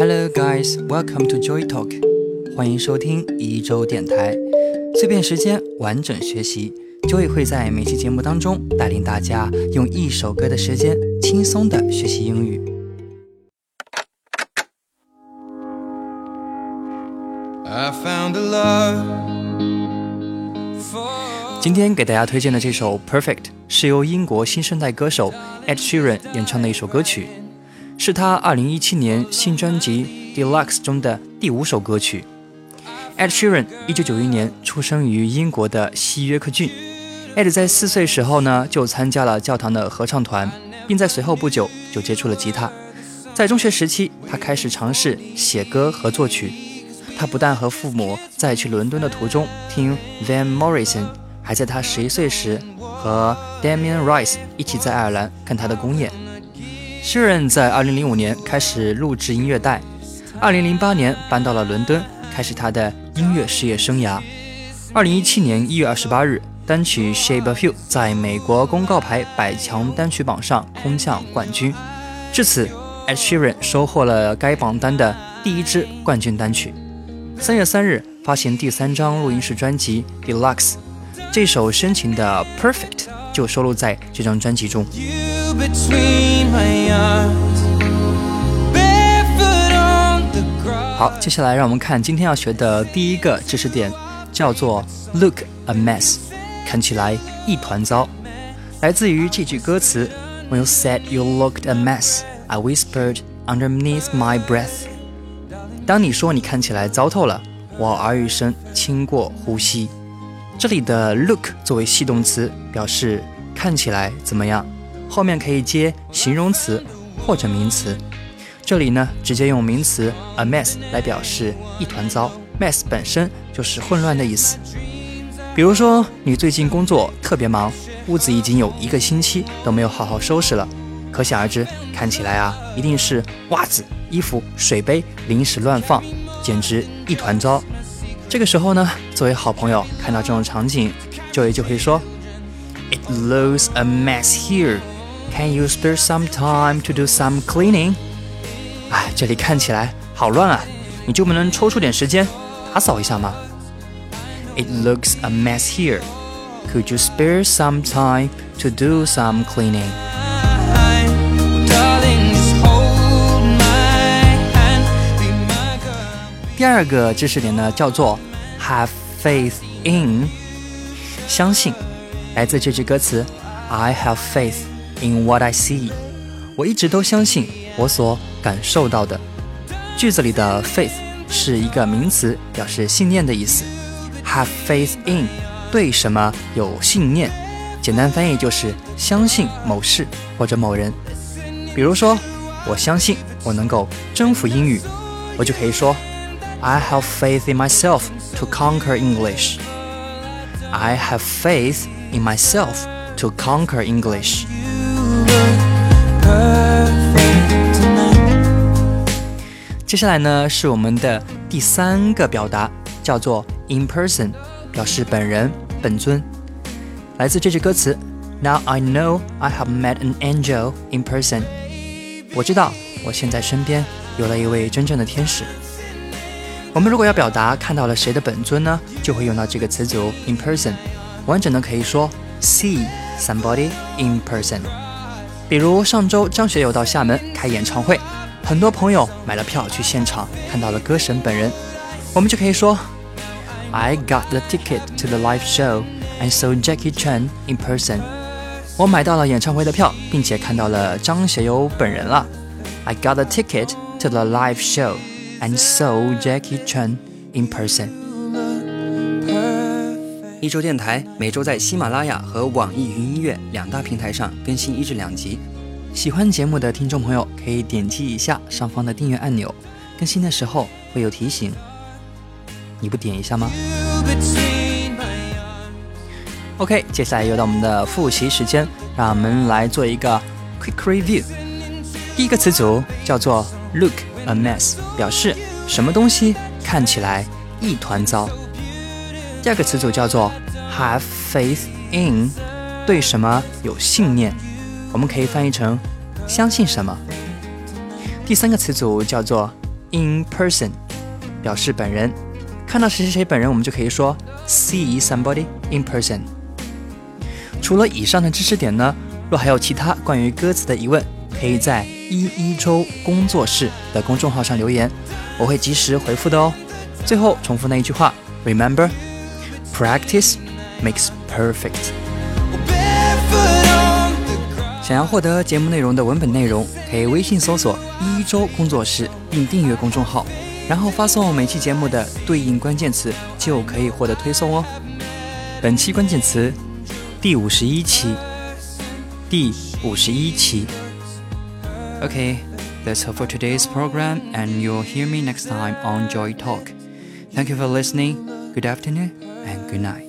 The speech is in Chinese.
Hello guys, welcome to Joy Talk，欢迎收听一周电台，碎片时间完整学习。Joy 会在每期节目当中带领大家用一首歌的时间轻松的学习英语。今天给大家推荐的这首《Perfect》是由英国新生代歌手 Ed Sheeran 演唱的一首歌曲。是他2017年新专辑《Deluxe》中的第五首歌曲。Ed Sheeran 1991年出生于英国的西约克郡。Ed 在四岁时候呢就参加了教堂的合唱团，并在随后不久就接触了吉他。在中学时期，他开始尝试写歌和作曲。他不但和父母在去伦敦的途中听 Van Morrison，还在他十一岁时和 Damien Rice 一起在爱尔兰看他的公演。Shirin 在2005年开始录制音乐带，2008年搬到了伦敦，开始他的音乐事业生涯。2017年1月28日，单曲《Shape of You》在美国公告牌百强单曲榜上空降冠军，至此 Sheeran 收获了该榜单的第一支冠军单曲。3月3日发行第三张录音室专辑《Deluxe》，这首深情的《Perfect》就收录在这张专辑中。好，接下来让我们看今天要学的第一个知识点，叫做 “look a mess”，看起来一团糟。来自于这句歌词：“When you said you looked a mess, I whispered underneath my breath。”当你说你看起来糟透了，我耳语声轻过呼吸。这里的 “look” 作为系动词，表示看起来怎么样。后面可以接形容词或者名词，这里呢直接用名词 a mess 来表示一团糟。mess 本身就是混乱的意思。比如说你最近工作特别忙，屋子已经有一个星期都没有好好收拾了，可想而知，看起来啊一定是袜子、衣服、水杯、零食乱放，简直一团糟。这个时候呢，作为好朋友看到这种场景，就也就会说，It looks a mess here。Can you spare some time to do some cleaning？哎，这里看起来好乱啊，你就不能抽出点时间打扫一下吗？It looks a mess here. Could you spare some time to do some cleaning？ 第二个知识点呢，叫做 have faith in，相信，来自这句歌词，I have faith。In what I see，我一直都相信我所感受到的。句子里的 faith 是一个名词，表示信念的意思。Have faith in，对什么有信念？简单翻译就是相信某事或者某人。比如说，我相信我能够征服英语，我就可以说 I have faith in myself to conquer English。I have faith in myself to conquer English。接下来呢是我们的第三个表达，叫做 in person，表示本人、本尊。来自这句歌词：Now I know I have met an angel in person。我知道我现在身边有了一位真正的天使。 我们如果要表达看到了谁的本尊呢，就会用到这个词组 in person。完整的可以说 see somebody in person。比如上周张学友到厦门开演唱会，很多朋友买了票去现场看到了歌神本人，我们就可以说，I got the ticket to the live show and saw Jackie Chan in person。我买到了演唱会的票，并且看到了张学友本人了。I got the ticket to the live show and saw Jackie Chan in person。一周电台每周在喜马拉雅和网易云音乐两大平台上更新一至两集。喜欢节目的听众朋友可以点击一下上方的订阅按钮，更新的时候会有提醒。你不点一下吗？OK，接下来又到我们的复习时间，让我们来做一个 quick review。第一个词组叫做 look a mess，表示什么东西看起来一团糟。第二个词组叫做 have faith in，对什么有信念，我们可以翻译成相信什么。第三个词组叫做 in person，表示本人。看到谁谁谁本人，我们就可以说 see somebody in person。除了以上的知识点呢，若还有其他关于歌词的疑问，可以在一一周工作室的公众号上留言，我会及时回复的哦。最后重复那一句话：Remember，practice makes perfect。想要获得节目内容的文本内容，可以微信搜索“一周工作室”并订阅公众号，然后发送每期节目的对应关键词，就可以获得推送哦。本期关键词：第五十一期。第五十一期。Okay, that's all for today's program, and you'll hear me next time on Joy Talk. Thank you for listening. Good afternoon and good night.